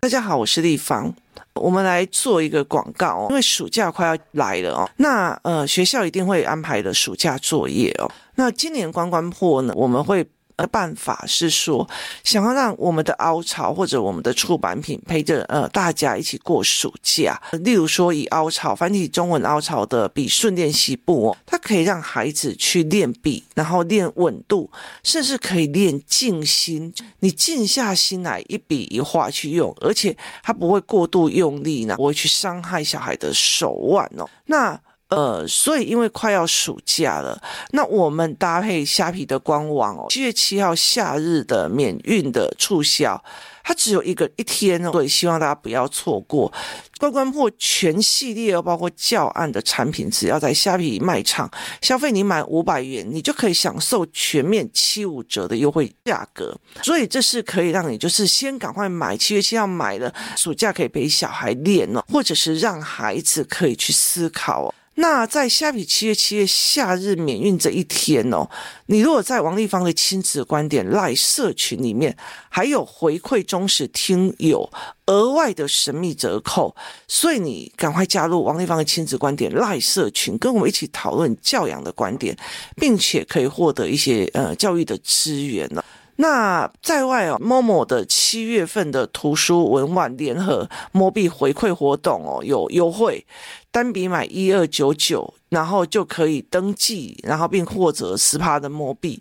大家好，我是立方。我们来做一个广告哦，因为暑假快要来了哦，那呃学校一定会安排的暑假作业哦。那今年关关破呢，我们会。的办法是说，想要让我们的凹槽或者我们的出版品陪着呃大家一起过暑假。例如说，以凹槽繁体中文凹槽的笔顺练习簿哦，它可以让孩子去练笔，然后练稳度，甚至可以练静心。你静下心来一笔一画去用，而且它不会过度用力呢，不会去伤害小孩的手腕哦。那呃，所以因为快要暑假了，那我们搭配虾皮的官网哦，七月七号夏日的免运的促销，它只有一个一天哦，所以希望大家不要错过。关关破全系列哦，包括教案的产品，只要在虾皮卖场消费，你满五百元，你就可以享受全面七五折的优惠价格。所以这是可以让你就是先赶快买，七月七号买了，暑假可以陪小孩练哦，或者是让孩子可以去思考哦。那在虾皮七月七月夏日免运这一天哦，你如果在王立芳的亲子观点赖社群里面，还有回馈忠实听友额外的神秘折扣，所以你赶快加入王立芳的亲子观点赖社群，跟我们一起讨论教养的观点，并且可以获得一些呃教育的资源呢。那在外哦，Momo 的七月份的图书文玩联合摸币回馈活动哦，有优惠，单笔买一二九九，然后就可以登记，然后并获得十趴的摸币。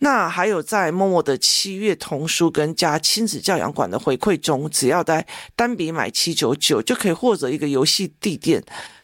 那还有在 mom 的七月童书跟加亲子教养馆的回馈中，只要在单笔买七九九，就可以获得一个游戏地垫。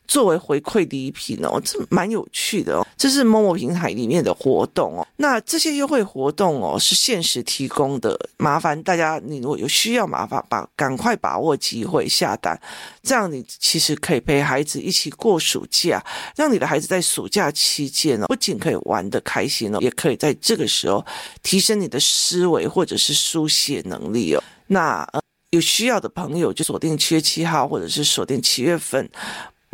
作为回馈礼品哦，这蛮有趣的哦。这是某某平台里面的活动哦。那这些优惠活动哦是限时提供的，麻烦大家你如果有需要，麻烦把赶快把握机会下单，这样你其实可以陪孩子一起过暑假，让你的孩子在暑假期间哦，不仅可以玩得开心哦，也可以在这个时候提升你的思维或者是书写能力哦。那有需要的朋友就锁定七月七号，或者是锁定七月份。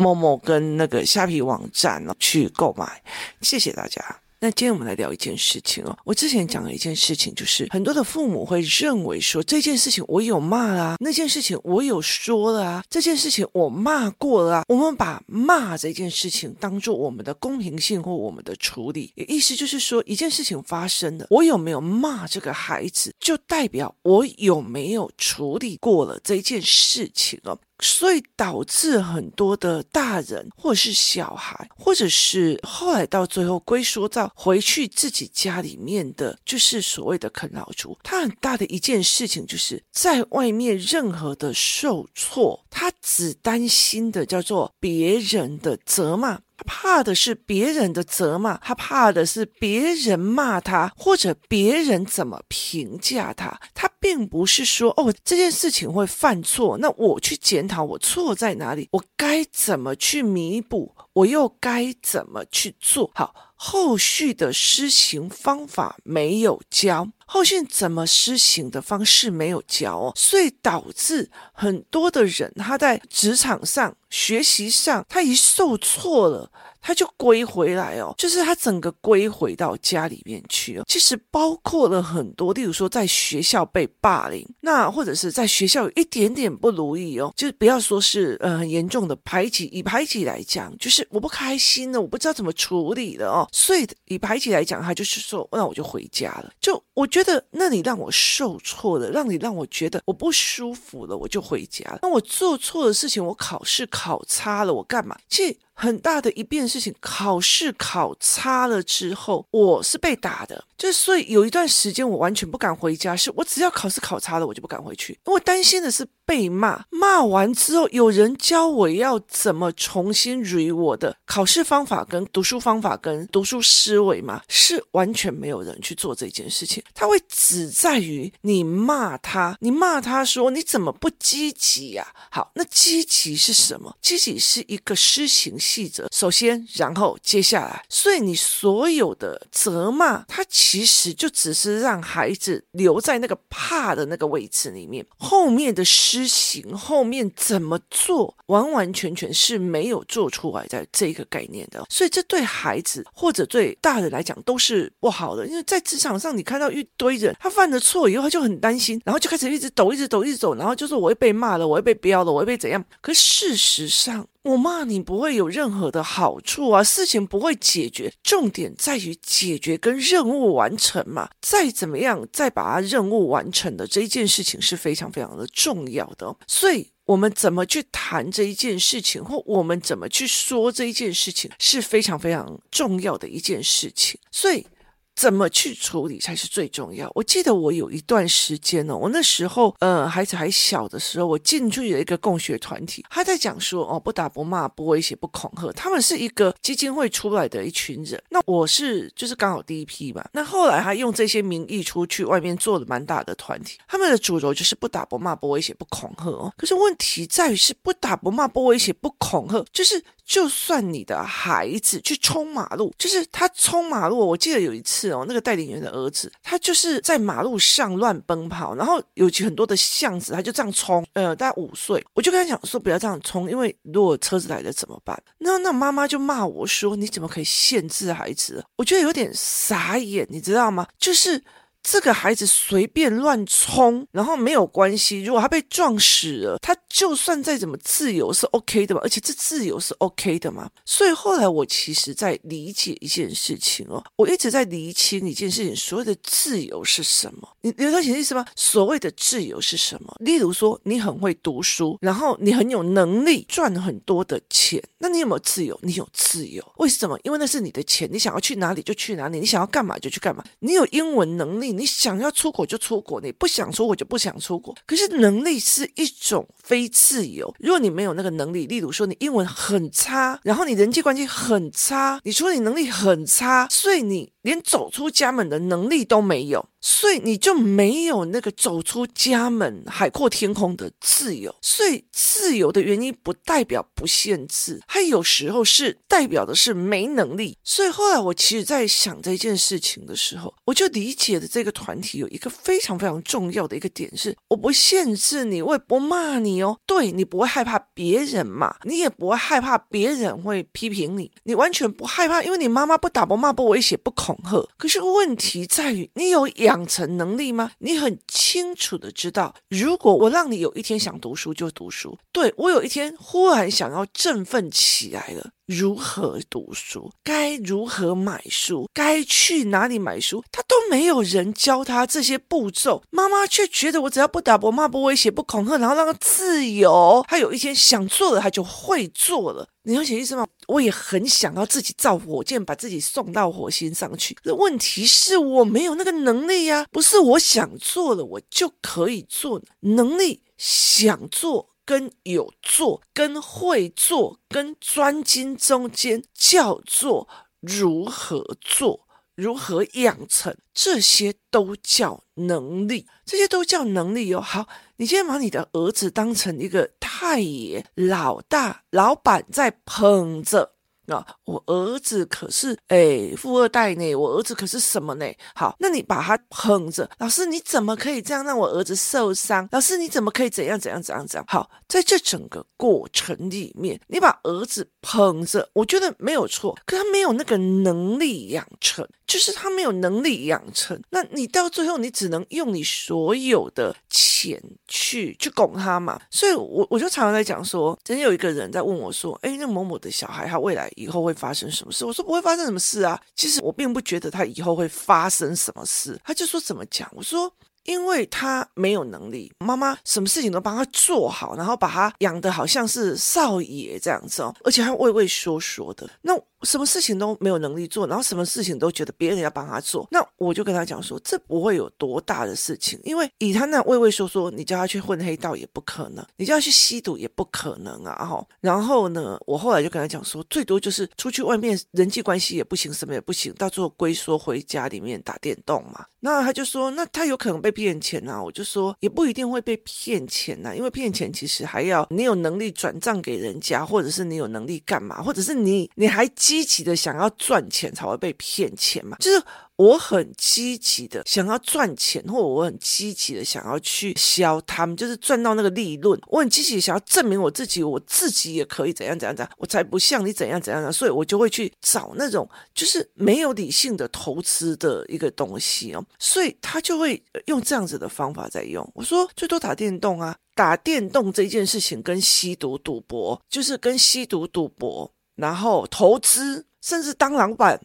某某跟那个虾皮网站呢去购买，谢谢大家。那今天我们来聊一件事情哦。我之前讲了一件事情，就是很多的父母会认为说，这件事情我有骂啦，那件事情我有说了啊，这件事情我骂过了啊。我们把骂这件事情当做我们的公平性或我们的处理，意思就是说，一件事情发生了，我有没有骂这个孩子，就代表我有没有处理过了这件事情哦。所以导致很多的大人，或者是小孩，或者是后来到最后归缩到回去自己家里面的，就是所谓的啃老族。他很大的一件事情，就是在外面任何的受挫，他只担心的叫做别人的责骂。他怕的是别人的责骂，他怕的是别人骂他，或者别人怎么评价他。他并不是说哦，这件事情会犯错，那我去检讨我错在哪里，我该怎么去弥补，我又该怎么去做好。后续的施行方法没有教，后续怎么施行的方式没有教，所以导致很多的人他在职场上、学习上，他一受挫了。他就归回来哦，就是他整个归回到家里面去哦。其实包括了很多，例如说在学校被霸凌，那或者是在学校有一点点不如意哦，就是不要说是呃很严重的排挤，以排挤来讲，就是我不开心了，我不知道怎么处理了哦。所以以排挤来讲，他就是说，那我就回家了。就我觉得，那你让我受挫了，让你让我觉得我不舒服了，我就回家了。那我做错的事情，我考试考差了，我干嘛？其实。很大的一遍事情，考试考差了之后，我是被打的。就所以有一段时间我完全不敢回家，是我只要考试考差了，我就不敢回去，因为我担心的是被骂。骂完之后，有人教我要怎么重新 re 我的考试方法、跟读书方法、跟读书思维嘛，是完全没有人去做这件事情。他会只在于你骂他，你骂他说你怎么不积极呀？好，那积极是什么？积极是一个施行细则。首先，然后接下来，所以你所有的责骂，他其其实就只是让孩子留在那个怕的那个位置里面，后面的施行，后面怎么做，完完全全是没有做出来的这个概念的。所以这对孩子或者对大人来讲都是不好的，因为在职场上你看到一堆人，他犯了错以后他就很担心，然后就开始一直抖，一直抖，一直抖，然后就说我会被骂了，我会被飙了，我会被怎样？可事实上，我骂你不会有任何的好处啊，事情不会解决，重点在于解决跟任务完成嘛。再怎么样，再把它任务完成的这一件事情是非常非常的重要的。所以，我们怎么去谈这一件事情，或我们怎么去说这一件事情，是非常非常重要的一件事情。所以。怎么去处理才是最重要。我记得我有一段时间呢、哦，我那时候呃孩子还小的时候，我进去了一个共学团体，他在讲说哦，不打不骂不威胁不恐吓，他们是一个基金会出来的一群人。那我是就是刚好第一批嘛。那后来他用这些名义出去外面做了蛮大的团体，他们的主轴就是不打不骂不威胁不恐吓哦。可是问题在于是不打不骂不威胁不恐吓，就是。就算你的孩子去冲马路，就是他冲马路。我记得有一次哦，那个带领员的儿子，他就是在马路上乱奔跑，然后有很多的巷子，他就这样冲。呃，大概五岁，我就跟他讲说不要这样冲，因为如果车子来了怎么办？那那妈妈就骂我说你怎么可以限制孩子？我觉得有点傻眼，你知道吗？就是。这个孩子随便乱冲，然后没有关系。如果他被撞死了，他就算再怎么自由是 OK 的嘛，而且这自由是 OK 的嘛。所以后来我其实在理解一件事情哦，我一直在厘清一件事情：所谓的自由是什么？你你了解意思吗？所谓的自由是什么？例如说，你很会读书，然后你很有能力赚很多的钱，那你有没有自由？你有自由，为什么？因为那是你的钱，你想要去哪里就去哪里，你想要干嘛就去干嘛。你有英文能力。你想要出国就出国，你不想出国就不想出国。可是能力是一种非自由。如果你没有那个能力，例如说你英文很差，然后你人际关系很差，你说你能力很差，所以你连走出家门的能力都没有。所以你就没有那个走出家门、海阔天空的自由。所以自由的原因不代表不限制，它有时候是代表的是没能力。所以后来我其实在想这件事情的时候，我就理解了这个团体有一个非常非常重要的一个点是：我不限制你，我也不骂你哦。对，你不会害怕别人骂，你也不会害怕别人会批评你，你完全不害怕，因为你妈妈不打不骂不威胁不恐吓。可是问题在于你有。养成能力吗？你很清楚的知道，如果我让你有一天想读书就读书，对，我有一天忽然想要振奋起来了，如何读书？该如何买书？该去哪里买书？他都没有人教他这些步骤，妈妈却觉得我只要不打不骂不威胁不恐吓，然后让他自由，他有一天想做了，他就会做了。你了解意思吗？我也很想要自己造火箭，把自己送到火星上去。那问题是我没有那个能力呀，不是我想做了我就可以做。能力想做跟有做跟会做跟专精中间叫做如何做。如何养成？这些都叫能力，这些都叫能力哟、哦。好，你先把你的儿子当成一个太爷、老大、老板在捧着。啊，我儿子可是哎富二代呢，我儿子可是什么呢？好，那你把他捧着，老师你怎么可以这样让我儿子受伤？老师你怎么可以怎样怎样怎样怎样？好，在这整个过程里面，你把儿子捧着，我觉得没有错，可他没有那个能力养成，就是他没有能力养成，那你到最后你只能用你所有的钱去去拱他嘛。所以我我就常常在讲说，曾经有一个人在问我说，哎，那某某的小孩他未来。以后会发生什么事？我说不会发生什么事啊。其实我并不觉得他以后会发生什么事。他就说怎么讲？我说因为他没有能力，妈妈什么事情都帮他做好，然后把他养得好像是少爷这样子哦，而且还畏畏缩缩的。那。什么事情都没有能力做，然后什么事情都觉得别人要帮他做，那我就跟他讲说，这不会有多大的事情，因为以他那畏畏缩缩，你叫他去混黑道也不可能，你叫他去吸毒也不可能啊！哈，然后呢，我后来就跟他讲说，最多就是出去外面人际关系也不行，什么也不行，到最后龟缩回家里面打电动嘛。那他就说，那他有可能被骗钱啊？我就说也不一定会被骗钱呐，因为骗钱其实还要你有能力转账给人家，或者是你有能力干嘛，或者是你你还积极的想要赚钱才会被骗钱嘛，就是。我很积极的想要赚钱，或者我很积极的想要去销他们，就是赚到那个利润。我很积极想要证明我自己，我自己也可以怎样怎样怎样，我才不像你怎样怎样的，所以我就会去找那种就是没有理性的投资的一个东西哦，所以他就会用这样子的方法在用。我说最多打电动啊，打电动这件事情跟吸毒赌博，就是跟吸毒赌博，然后投资，甚至当老板。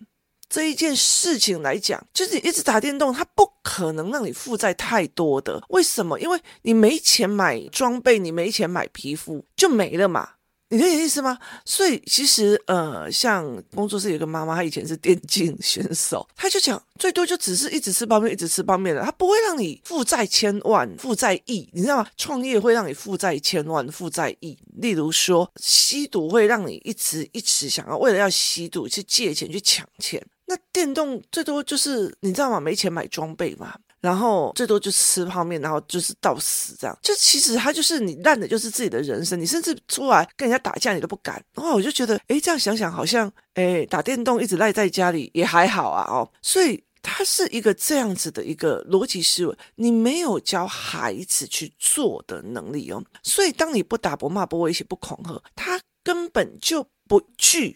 这一件事情来讲，就是你一直打电动，它不可能让你负债太多的。为什么？因为你没钱买装备，你没钱买皮肤，就没了嘛。你理解意思吗？所以其实呃，像工作室有个妈妈，她以前是电竞选手，她就讲最多就只是一直吃泡面，一直吃泡面的，她不会让你负债千万、负债亿，你知道吗？创业会让你负债千万、负债亿。例如说，吸毒会让你一直一直想要为了要吸毒去借钱去抢钱。那电动最多就是你知道吗？没钱买装备嘛。然后最多就吃泡面，然后就是到死这样。就其实他就是你烂的，就是自己的人生。你甚至出来跟人家打架，你都不敢。然后我就觉得，诶，这样想想好像，诶，打电动一直赖在家里也还好啊。哦，所以他是一个这样子的一个逻辑思维。你没有教孩子去做的能力哦。所以当你不打不骂不威胁不恐吓，他根本就不惧。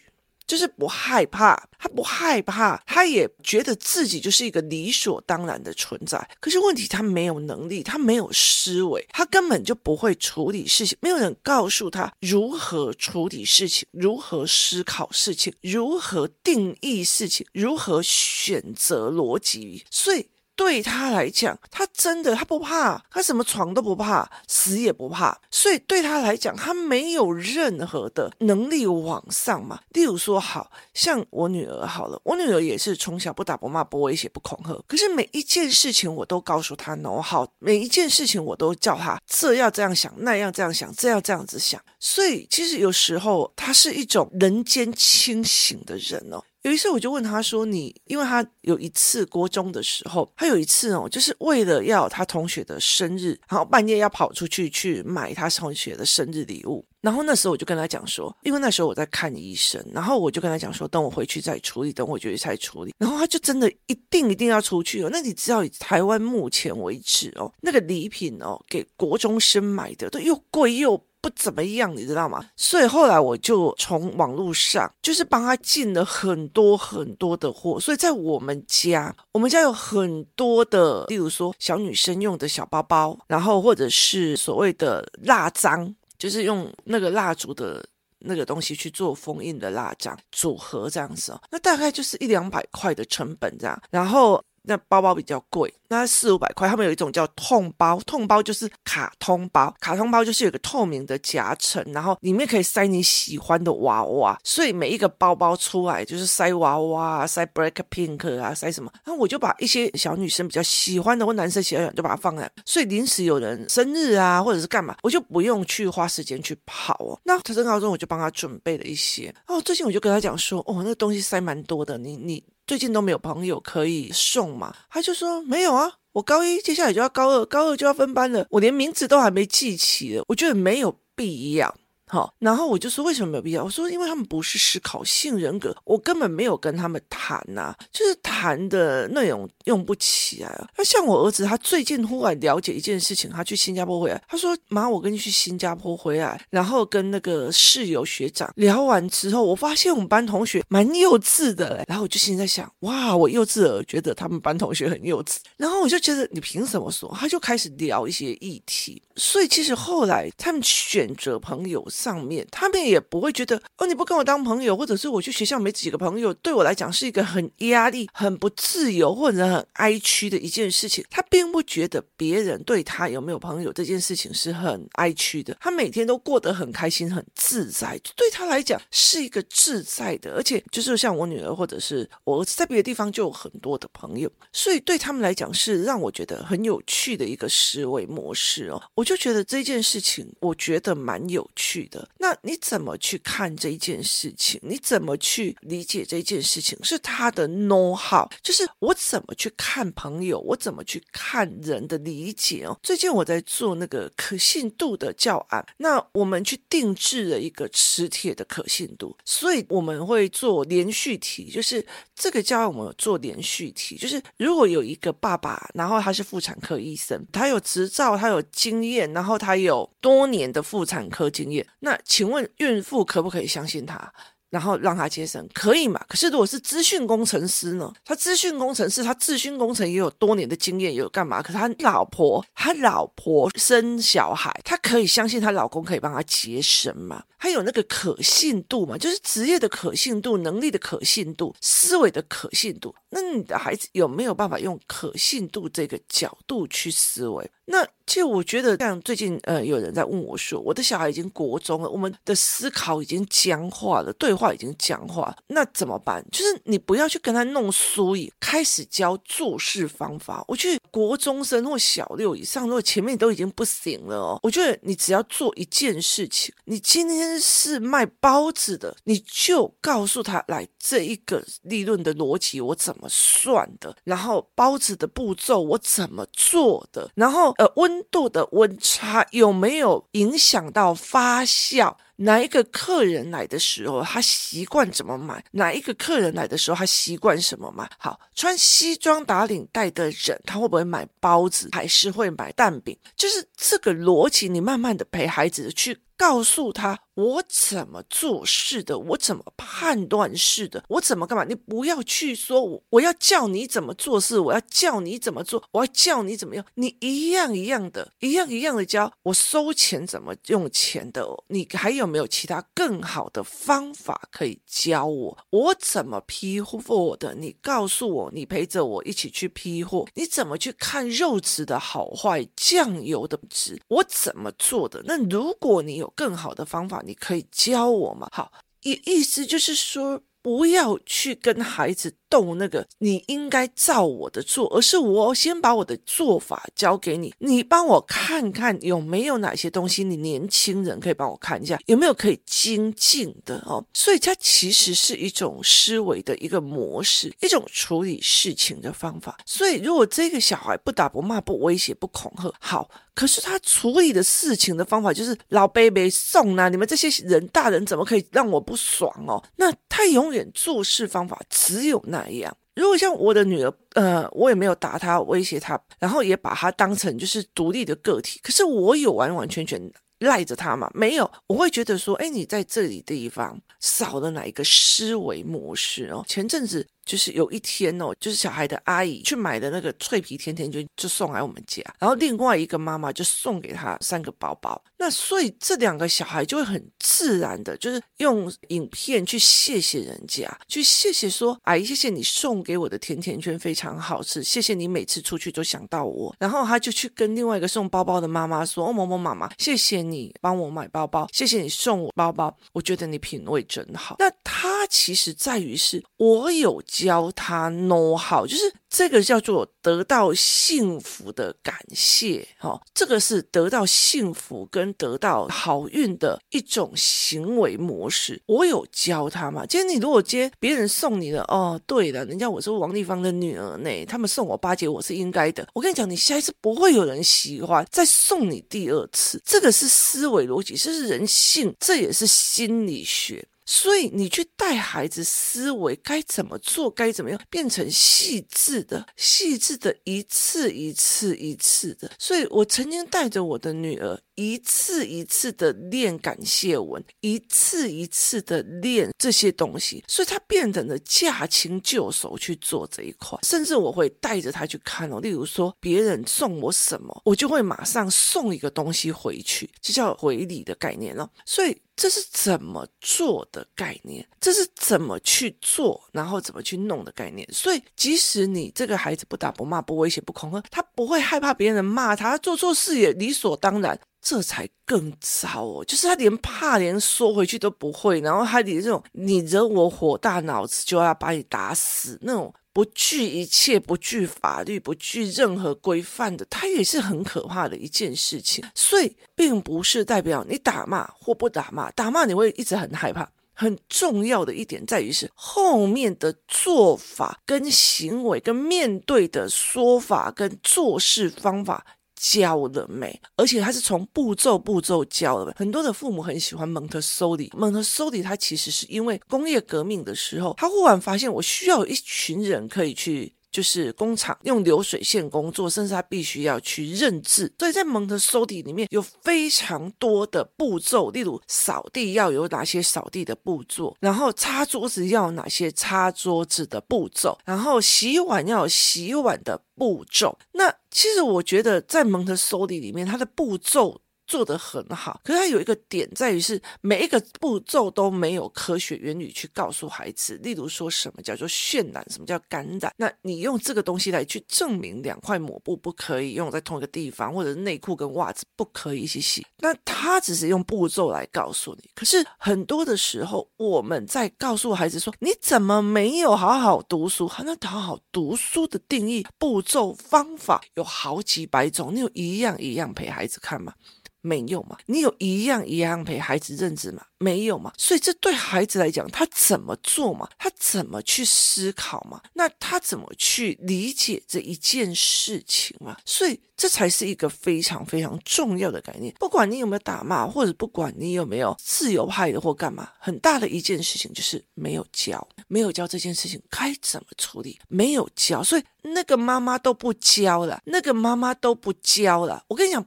就是不害怕，他不害怕，他也觉得自己就是一个理所当然的存在。可是问题，他没有能力，他没有思维，他根本就不会处理事情。没有人告诉他如何处理事情，如何思考事情，如何定义事情，如何选择逻辑。所以。对他来讲，他真的他不怕，他什么闯都不怕，死也不怕。所以对他来讲，他没有任何的能力往上嘛。例如说，好像我女儿好了，我女儿也是从小不打不骂不威胁不恐吓，可是每一件事情我都告诉她 no 好，每一件事情我都叫她这要这样想，那样这样想，这要这样子想。所以其实有时候他是一种人间清醒的人哦。有一次我就问他说：“你，因为他有一次国中的时候，他有一次哦，就是为了要他同学的生日，然后半夜要跑出去去买他同学的生日礼物。然后那时候我就跟他讲说，因为那时候我在看医生，然后我就跟他讲说，等我回去再处理，等我回去再处理。然后他就真的一定一定要出去哦。那你知道，以台湾目前为止哦，那个礼品哦，给国中生买的都又贵又。”不怎么样，你知道吗？所以后来我就从网络上，就是帮他进了很多很多的货。所以在我们家，我们家有很多的，例如说小女生用的小包包，然后或者是所谓的蜡章，就是用那个蜡烛的那个东西去做封印的蜡章组合这样子哦。那大概就是一两百块的成本这样，然后。那包包比较贵，那四五百块。他们有一种叫痛包，痛包就是卡通包，卡通包就是有个透明的夹层，然后里面可以塞你喜欢的娃娃。所以每一个包包出来就是塞娃娃，塞 Blackpink 啊，塞什么。然后我就把一些小女生比较喜欢的或男生喜欢的就把它放在。所以临时有人生日啊，或者是干嘛，我就不用去花时间去跑哦。那他升高中我就帮他准备了一些。哦，最近我就跟他讲说，哦，那个东西塞蛮多的，你你。最近都没有朋友可以送嘛？他就说没有啊，我高一接下来就要高二，高二就要分班了，我连名字都还没记起了，我觉得没有必要。好，然后我就说为什么没有必要？我说因为他们不是思考性人格，我根本没有跟他们谈呐、啊，就是谈的内容用不起来啊。那像我儿子，他最近忽然了解一件事情，他去新加坡回来，他说妈，我跟你去新加坡回来，然后跟那个室友学长聊完之后，我发现我们班同学蛮幼稚的嘞。然后我就心里在想，哇，我幼稚儿觉得他们班同学很幼稚。然后我就觉得你凭什么说？他就开始聊一些议题。所以其实后来他们选择朋友。上面他们也不会觉得哦，你不跟我当朋友，或者是我去学校没几个朋友，对我来讲是一个很压力、很不自由或者很哀屈的一件事情。他并不觉得别人对他有没有朋友这件事情是很哀屈的，他每天都过得很开心、很自在，对他来讲是一个自在的。而且就是像我女儿或者是我儿子，在别的地方就有很多的朋友，所以对他们来讲是让我觉得很有趣的一个思维模式哦。我就就觉得这件事情，我觉得蛮有趣的。那你怎么去看这件事情？你怎么去理解这件事情？是他的 know how，就是我怎么去看朋友，我怎么去看人的理解哦。最近我在做那个可信度的教案，那我们去定制了一个磁铁的可信度，所以我们会做连续题，就是这个教案我们有做连续题，就是如果有一个爸爸，然后他是妇产科医生，他有执照，他有经验，然后他有多年的妇产科经验，那请问孕妇可不可以相信他？然后让他接生可以嘛？可是如果是资讯工程师呢？他资讯工程师，他资讯工程也有多年的经验，有干嘛？可是他老婆，他老婆生小孩，他可以相信他老公可以帮他接生吗？他有那个可信度嘛？就是职业的可信度、能力的可信度、思维的可信度。那你的孩子有没有办法用可信度这个角度去思维？那其实我觉得，像最近呃，有人在问我说，我的小孩已经国中了，我们的思考已经僵化了，对话已经僵化，那怎么办？就是你不要去跟他弄书椅，开始教做事方法。我觉得国中生或小六以上，如果前面都已经不行了哦，我觉得你只要做一件事情，你今天是卖包子的，你就告诉他来这一个利润的逻辑我怎么算的，然后包子的步骤我怎么做的，然后。呃，温度的温差有没有影响到发酵？哪一个客人来的时候，他习惯怎么买？哪一个客人来的时候，他习惯什么买？好，穿西装打领带的人，他会不会买包子，还是会买蛋饼？就是这个逻辑，你慢慢的陪孩子去。告诉他我怎么做事的，我怎么判断事的，我怎么干嘛？你不要去说我我要叫你怎么做事，我要叫你怎么做，我要叫你怎么样？你一样一样的，一样一样的教我收钱怎么用钱的。你还有没有其他更好的方法可以教我？我怎么批货的？你告诉我，你陪着我一起去批货。你怎么去看肉质的好坏，酱油的质？我怎么做的？那如果你有。更好的方法，你可以教我吗？好，意意思就是说，不要去跟孩子。斗那个，你应该照我的做，而是我先把我的做法教给你，你帮我看看有没有哪些东西，你年轻人可以帮我看一下，有没有可以精进的哦。所以它其实是一种思维的一个模式，一种处理事情的方法。所以如果这个小孩不打不骂不威胁不恐吓，好，可是他处理的事情的方法就是老 baby 送啊，你们这些人大人怎么可以让我不爽哦？那他永远做事方法只有那。样，如果像我的女儿，呃，我也没有打她、威胁她，然后也把她当成就是独立的个体。可是我有完完全全赖着她吗？没有，我会觉得说，哎，你在这里地方少了哪一个思维模式哦？前阵子。就是有一天哦，就是小孩的阿姨去买的那个脆皮甜甜圈，就送来我们家，然后另外一个妈妈就送给他三个包包。那所以这两个小孩就会很自然的，就是用影片去谢谢人家，去谢谢说阿姨，谢谢你送给我的甜甜圈非常好吃，谢谢你每次出去都想到我。然后他就去跟另外一个送包包的妈妈说：“哦，某某妈妈，谢谢你帮我买包包，谢谢你送我包包，我觉得你品味真好。”那他其实在于是我有。教他 know how，就是这个叫做得到幸福的感谢，哈，这个是得到幸福跟得到好运的一种行为模式。我有教他嘛？今天你如果接别人送你的，哦，对了，人家我是王丽芳的女儿呢，他们送我八节，我是应该的。我跟你讲，你下一次不会有人喜欢再送你第二次，这个是思维逻辑，这是人性，这也是心理学。所以你去带孩子思维该怎么做，该怎么样变成细致的、细致的，一次一次一次的。所以我曾经带着我的女儿一次一次的练感谢文，一次一次的练这些东西，所以她变成了驾轻就熟去做这一块。甚至我会带着她去看哦，例如说别人送我什么，我就会马上送一个东西回去，这叫回礼的概念哦。所以。这是怎么做的概念？这是怎么去做，然后怎么去弄的概念？所以，即使你这个孩子不打不骂不威胁不恐吓，他不会害怕别人骂他，做错事也理所当然。这才更糟哦！就是他连怕连缩回去都不会，然后他连这种你惹我火大，脑子就要把你打死那种不惧一切，不惧法律，不惧任何规范的，它也是很可怕的一件事情。所以，并不是代表你打骂或不打骂，打骂你会一直很害怕。很重要的一点在于是后面的做法跟行为跟面对的说法跟做事方法教了没？而且他是从步骤步骤教的？很多的父母很喜欢蒙特梭利，蒙特梭利他其实是因为工业革命的时候，他忽然发现我需要有一群人可以去。就是工厂用流水线工作，甚至他必须要去认字，所以在蒙特梭利里面有非常多的步骤，例如扫地要有哪些扫地的步骤，然后擦桌子要有哪些擦桌子的步骤，然后洗碗要有洗碗的步骤。那其实我觉得在蒙特梭利里面，它的步骤。做得很好，可是它有一个点在于是每一个步骤都没有科学原理去告诉孩子。例如说什么叫做渲染，什么叫感染？那你用这个东西来去证明两块抹布不可以用在同一个地方，或者是内裤跟袜子不可以一起洗。那他只是用步骤来告诉你。可是很多的时候，我们在告诉孩子说：“你怎么没有好好读书？”还能好好读书的定义，步骤方法有好几百种，你有一样一样陪孩子看吗？没有嘛？你有一样一样陪孩子认字吗？没有嘛？所以这对孩子来讲，他怎么做嘛？他怎么去思考嘛？那他怎么去理解这一件事情嘛？所以这才是一个非常非常重要的概念。不管你有没有打骂，或者不管你有没有自由派的或干嘛，很大的一件事情就是没有教，没有教这件事情该怎么处理，没有教，所以那个妈妈都不教了，那个妈妈都不教了。我跟你讲。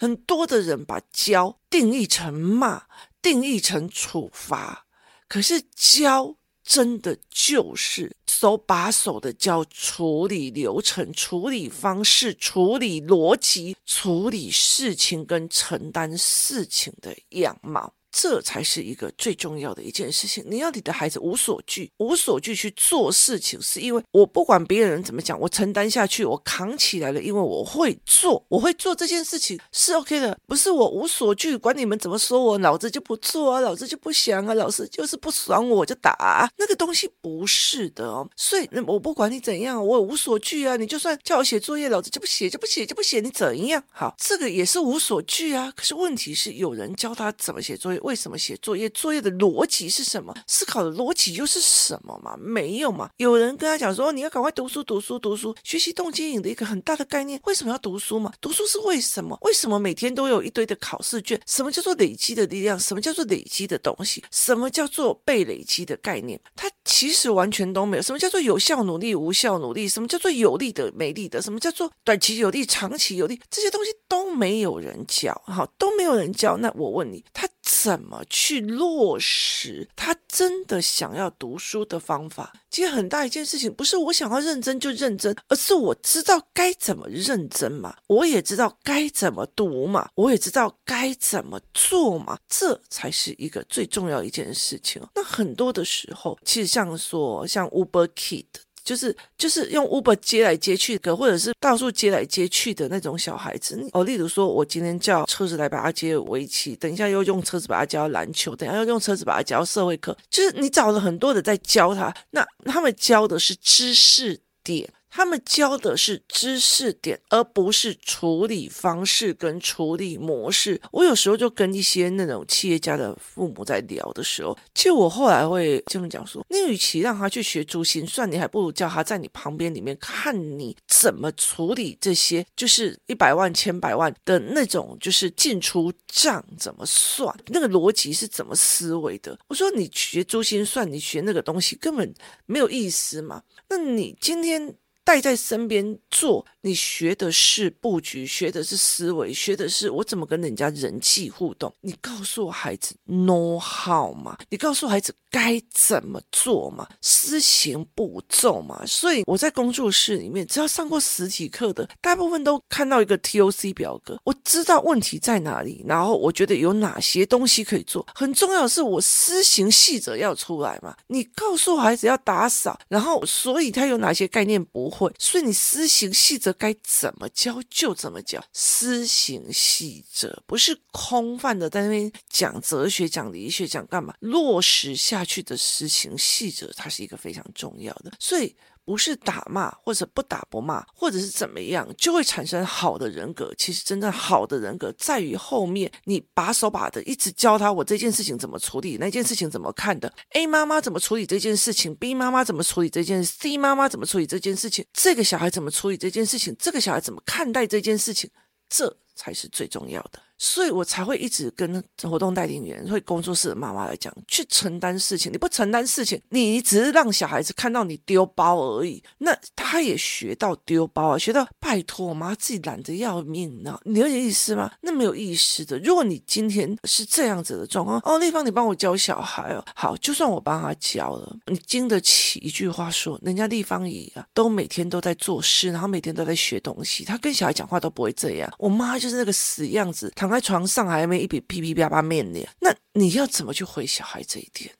很多的人把教定义成骂，定义成处罚，可是教真的就是手把手的教处理流程、处理方式、处理逻辑、处理事情跟承担事情的样貌。这才是一个最重要的一件事情。你要你的孩子无所惧，无所惧去做事情，是因为我不管别人怎么讲，我承担下去，我扛起来了，因为我会做，我会做这件事情是 OK 的，不是我无所惧，管你们怎么说我，老子就不做啊，老子就不想啊，老子就是不爽我就打啊，那个东西不是的哦。所以我不管你怎样，我无所惧啊，你就算叫我写作业，老子就不写，就不写，就不写，你怎样？好，这个也是无所惧啊。可是问题是，有人教他怎么写作业。为什么写作业？作业的逻辑是什么？思考的逻辑又是什么嘛？没有嘛？有人跟他讲说，你要赶快读书，读书，读书。学习动机引的一个很大的概念，为什么要读书嘛？读书是为什么？为什么每天都有一堆的考试卷？什么叫做累积的力量？什么叫做累积的东西？什么叫做被累积的概念？它其实完全都没有。什么叫做有效努力、无效努力？什么叫做有利的、没利的？什么叫做短期有利、长期有利？这些东西都没有人教，好，都没有人教。那我问你，他怎么去落实他真的想要读书的方法？其实很大一件事情，不是我想要认真就认真，而是我知道该怎么认真嘛，我也知道该怎么读嘛，我也知道该怎么做嘛，这才是一个最重要一件事情。那很多的时候，其实像说像 Uber Kid。就是就是用 Uber 接来接去的，或者是到处接来接去的那种小孩子哦。例如说，我今天叫车子来把他接围棋，等一下又用车子把他教篮球，等下又用车子把他教社会课，就是你找了很多的在教他，那他们教的是知识点。他们教的是知识点，而不是处理方式跟处理模式。我有时候就跟一些那种企业家的父母在聊的时候，其实我后来会这么讲说：你与其让他去学珠心算，你还不如叫他在你旁边里面看你怎么处理这些，就是一百万、千百万的那种，就是进出账怎么算，那个逻辑是怎么思维的。我说你学珠心算，你学那个东西根本没有意思嘛。那你今天。带在身边做，你学的是布局，学的是思维，学的是我怎么跟人家人际互动。你告诉孩子 know how 嘛？你告诉孩子该怎么做嘛？施行步骤嘛？所以我在工作室里面，只要上过实体课的，大部分都看到一个 TOC 表格，我知道问题在哪里，然后我觉得有哪些东西可以做。很重要的是，我施行细则要出来嘛？你告诉孩子要打扫，然后所以他有哪些概念不会？所以你施行细则该怎么教就怎么教。施行细则不是空泛的在那边讲哲学、讲理学、讲干嘛，落实下去的施行细则，它是一个非常重要的。所以。不是打骂或者不打不骂，或者是怎么样，就会产生好的人格。其实真正好的人格在于后面，你把手把的一直教他，我这件事情怎么处理，那件事情怎么看的。A 妈妈怎么处理这件事情，B 妈妈怎么处理这件，C 妈妈怎么处理这件事情，这个小孩怎么处理这件事情，这个小孩怎么看待这件事情，这才是最重要的。所以我才会一直跟活动代领员、会工作室的妈妈来讲，去承担事情。你不承担事情，你只是让小孩子看到你丢包而已。那他也学到丢包啊，学到拜托我妈自己懒得要命呢。你有意思吗？那没有意思的。如果你今天是这样子的状况，哦，丽芳，你帮我教小孩哦，好，就算我帮他教了，你经得起一句话说，人家丽芳姨啊，都每天都在做事，然后每天都在学东西，他跟小孩讲话都不会这样。我妈就是那个死样子，躺在床上还没一笔噼噼啪啪面的，那你要怎么去回小孩这一点？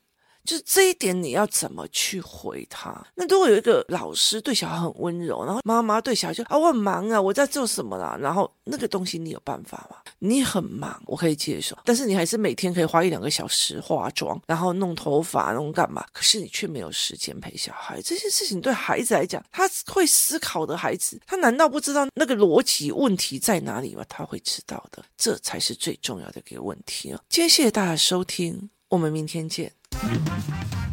就是这一点你要怎么去回他？那如果有一个老师对小孩很温柔，然后妈妈对小孩就啊，我很忙啊，我在做什么啦？然后那个东西你有办法吗？你很忙，我可以接受，但是你还是每天可以花一两个小时化妆，然后弄头发，弄干嘛？可是你却没有时间陪小孩。这件事情对孩子来讲，他会思考的孩子，他难道不知道那个逻辑问题在哪里吗？他会知道的，这才是最重要的一个问题啊！今天谢谢大家收听，我们明天见。Mm-hmm.